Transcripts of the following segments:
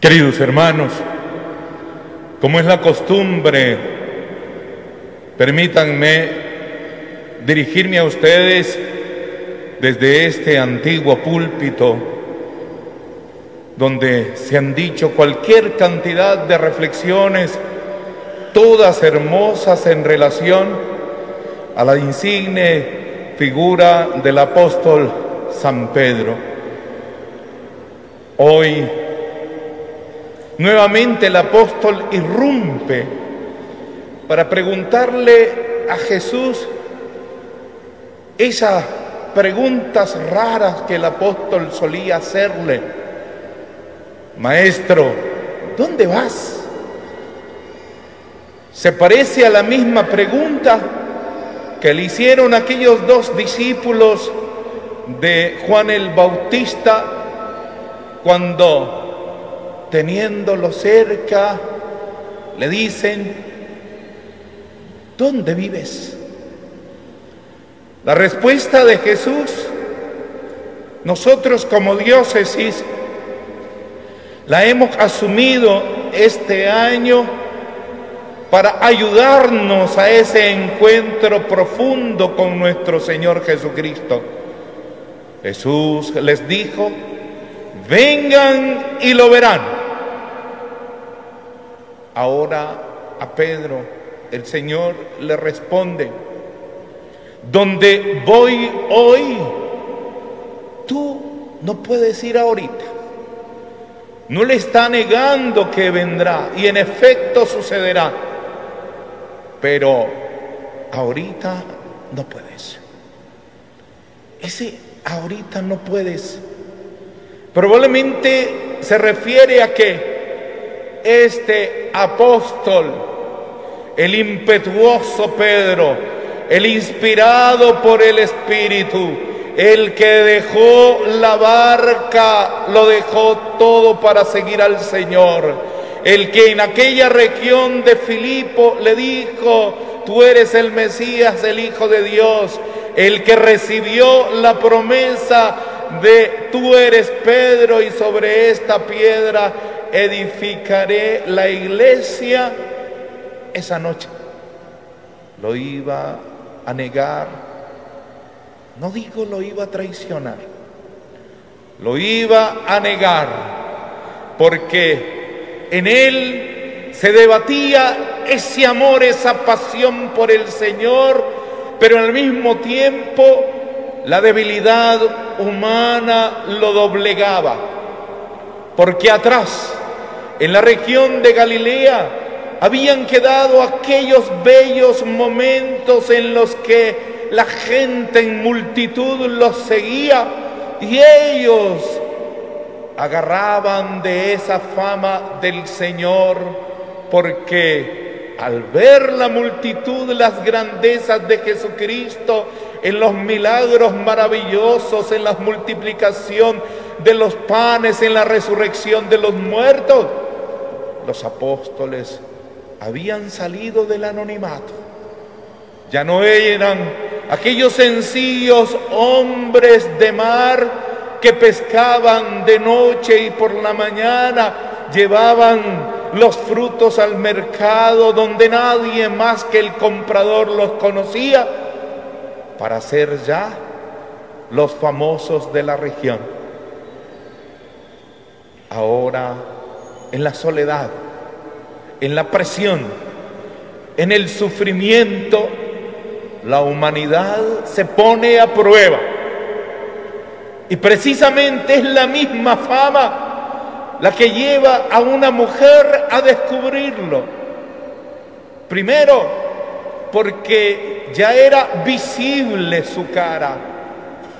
Queridos hermanos, como es la costumbre, permítanme dirigirme a ustedes desde este antiguo púlpito donde se han dicho cualquier cantidad de reflexiones, todas hermosas en relación a la insigne figura del apóstol San Pedro. Hoy Nuevamente el apóstol irrumpe para preguntarle a Jesús esas preguntas raras que el apóstol solía hacerle. Maestro, ¿dónde vas? Se parece a la misma pregunta que le hicieron aquellos dos discípulos de Juan el Bautista cuando teniéndolo cerca, le dicen, ¿dónde vives? La respuesta de Jesús, nosotros como diócesis, la hemos asumido este año para ayudarnos a ese encuentro profundo con nuestro Señor Jesucristo. Jesús les dijo, vengan y lo verán. Ahora a Pedro el Señor le responde, donde voy hoy, tú no puedes ir ahorita. No le está negando que vendrá y en efecto sucederá, pero ahorita no puedes. Ese ahorita no puedes. Probablemente se refiere a que este apóstol, el impetuoso Pedro, el inspirado por el Espíritu, el que dejó la barca, lo dejó todo para seguir al Señor, el que en aquella región de Filipo le dijo, tú eres el Mesías, el Hijo de Dios, el que recibió la promesa de tú eres Pedro y sobre esta piedra edificaré la iglesia esa noche. Lo iba a negar, no digo lo iba a traicionar, lo iba a negar, porque en él se debatía ese amor, esa pasión por el Señor, pero al mismo tiempo la debilidad humana lo doblegaba, porque atrás en la región de Galilea habían quedado aquellos bellos momentos en los que la gente en multitud los seguía y ellos agarraban de esa fama del Señor porque al ver la multitud las grandezas de Jesucristo en los milagros maravillosos, en la multiplicación de los panes, en la resurrección de los muertos, los apóstoles habían salido del anonimato. Ya no eran aquellos sencillos hombres de mar que pescaban de noche y por la mañana llevaban los frutos al mercado donde nadie más que el comprador los conocía para ser ya los famosos de la región. Ahora en la soledad, en la presión, en el sufrimiento, la humanidad se pone a prueba. Y precisamente es la misma fama la que lleva a una mujer a descubrirlo. Primero, porque ya era visible su cara.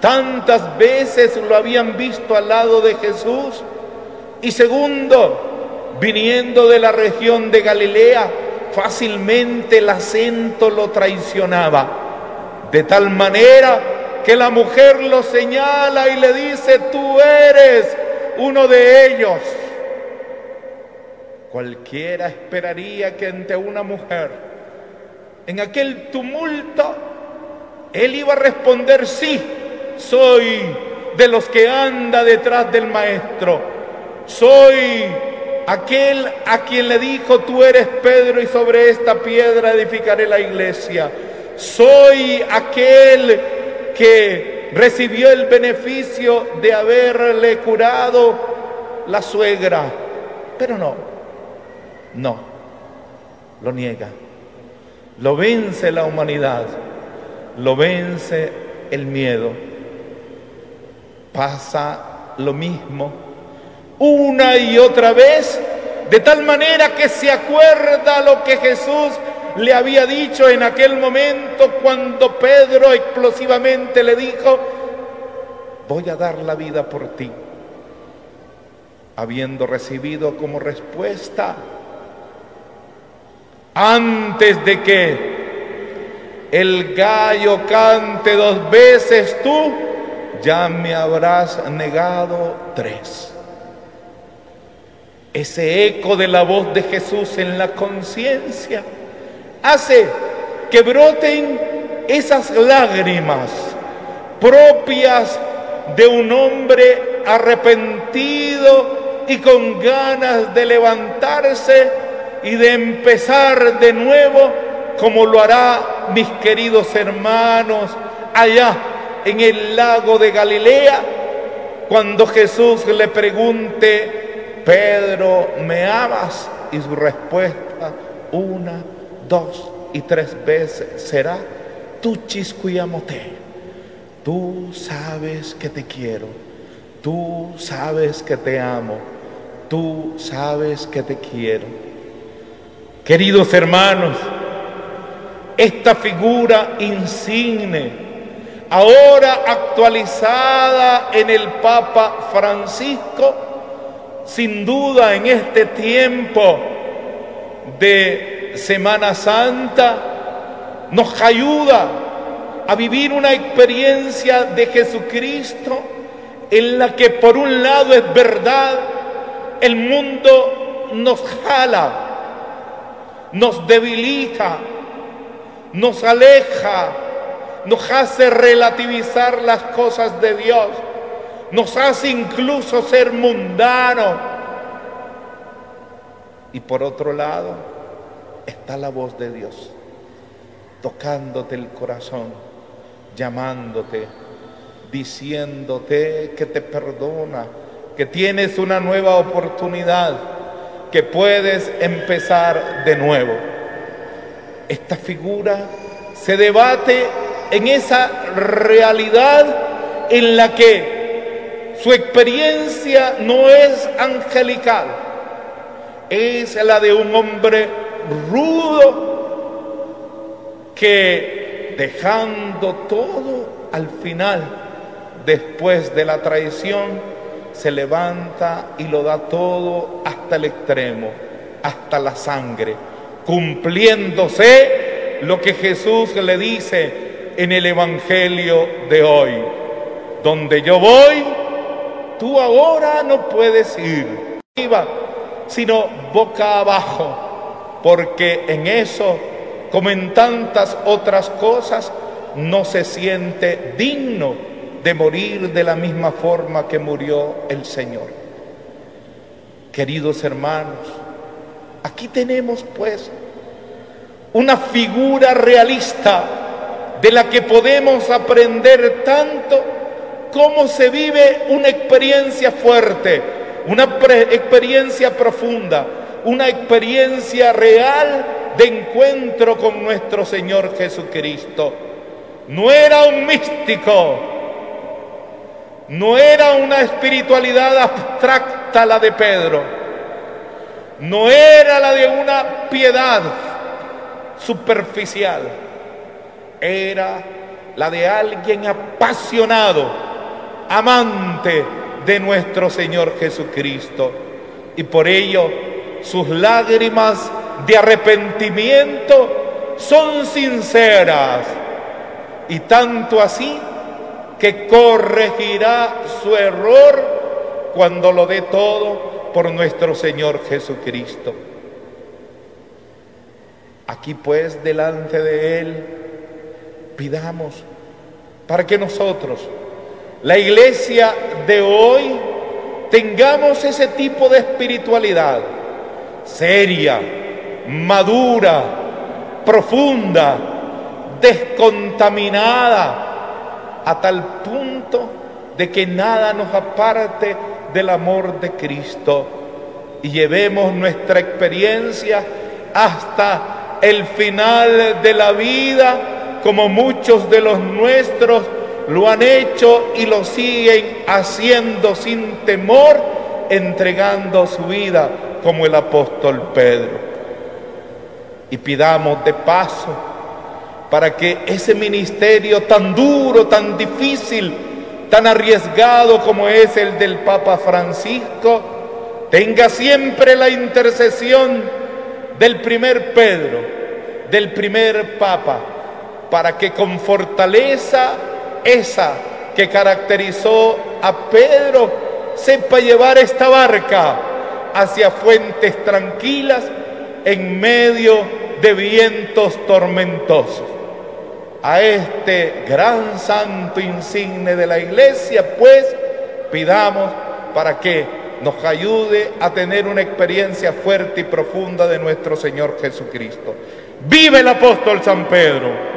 Tantas veces lo habían visto al lado de Jesús. Y segundo, viniendo de la región de Galilea, fácilmente el acento lo traicionaba, de tal manera que la mujer lo señala y le dice, tú eres uno de ellos. Cualquiera esperaría que ante una mujer, en aquel tumulto, él iba a responder, sí, soy de los que anda detrás del maestro, soy aquel a quien le dijo, tú eres Pedro y sobre esta piedra edificaré la iglesia. Soy aquel que recibió el beneficio de haberle curado la suegra. Pero no, no, lo niega. Lo vence la humanidad, lo vence el miedo. Pasa lo mismo una y otra vez, de tal manera que se acuerda lo que Jesús le había dicho en aquel momento cuando Pedro explosivamente le dijo, voy a dar la vida por ti, habiendo recibido como respuesta, antes de que el gallo cante dos veces tú, ya me habrás negado tres. Ese eco de la voz de Jesús en la conciencia hace que broten esas lágrimas propias de un hombre arrepentido y con ganas de levantarse y de empezar de nuevo como lo hará mis queridos hermanos allá en el lago de Galilea, cuando Jesús le pregunte, Pedro, ¿me amas? Y su respuesta, una, dos y tres veces será, tú chiscuyamote, tú sabes que te quiero, tú sabes que te amo, tú sabes que te quiero. Queridos hermanos, esta figura insigne, ahora actualizada en el Papa Francisco, sin duda en este tiempo de Semana Santa, nos ayuda a vivir una experiencia de Jesucristo en la que por un lado es verdad, el mundo nos jala, nos debilita, nos aleja, nos hace relativizar las cosas de Dios, nos hace incluso ser mundanos. Y por otro lado está la voz de Dios, tocándote el corazón, llamándote, diciéndote que te perdona, que tienes una nueva oportunidad, que puedes empezar de nuevo esta figura se debate en esa realidad en la que su experiencia no es angelical, es la de un hombre rudo que dejando todo al final, después de la traición, se levanta y lo da todo hasta el extremo, hasta la sangre cumpliéndose lo que Jesús le dice en el Evangelio de hoy. Donde yo voy, tú ahora no puedes ir, sino boca abajo, porque en eso, como en tantas otras cosas, no se siente digno de morir de la misma forma que murió el Señor. Queridos hermanos, Aquí tenemos pues una figura realista de la que podemos aprender tanto cómo se vive una experiencia fuerte, una experiencia profunda, una experiencia real de encuentro con nuestro Señor Jesucristo. No era un místico, no era una espiritualidad abstracta la de Pedro no era la de una piedad superficial, era la de alguien apasionado, amante de nuestro Señor Jesucristo. Y por ello sus lágrimas de arrepentimiento son sinceras y tanto así que corregirá su error cuando lo dé todo por nuestro Señor Jesucristo. Aquí pues delante de Él pidamos para que nosotros, la iglesia de hoy, tengamos ese tipo de espiritualidad seria, madura, profunda, descontaminada, a tal punto de que nada nos aparte del amor de Cristo. Y llevemos nuestra experiencia hasta el final de la vida, como muchos de los nuestros lo han hecho y lo siguen haciendo sin temor, entregando su vida como el apóstol Pedro. Y pidamos de paso para que ese ministerio tan duro, tan difícil, tan arriesgado como es el del Papa Francisco, tenga siempre la intercesión del primer Pedro, del primer Papa, para que con fortaleza esa que caracterizó a Pedro sepa llevar esta barca hacia fuentes tranquilas en medio de vientos tormentosos. A este gran santo insigne de la iglesia, pues, pidamos para que nos ayude a tener una experiencia fuerte y profunda de nuestro Señor Jesucristo. Vive el apóstol San Pedro.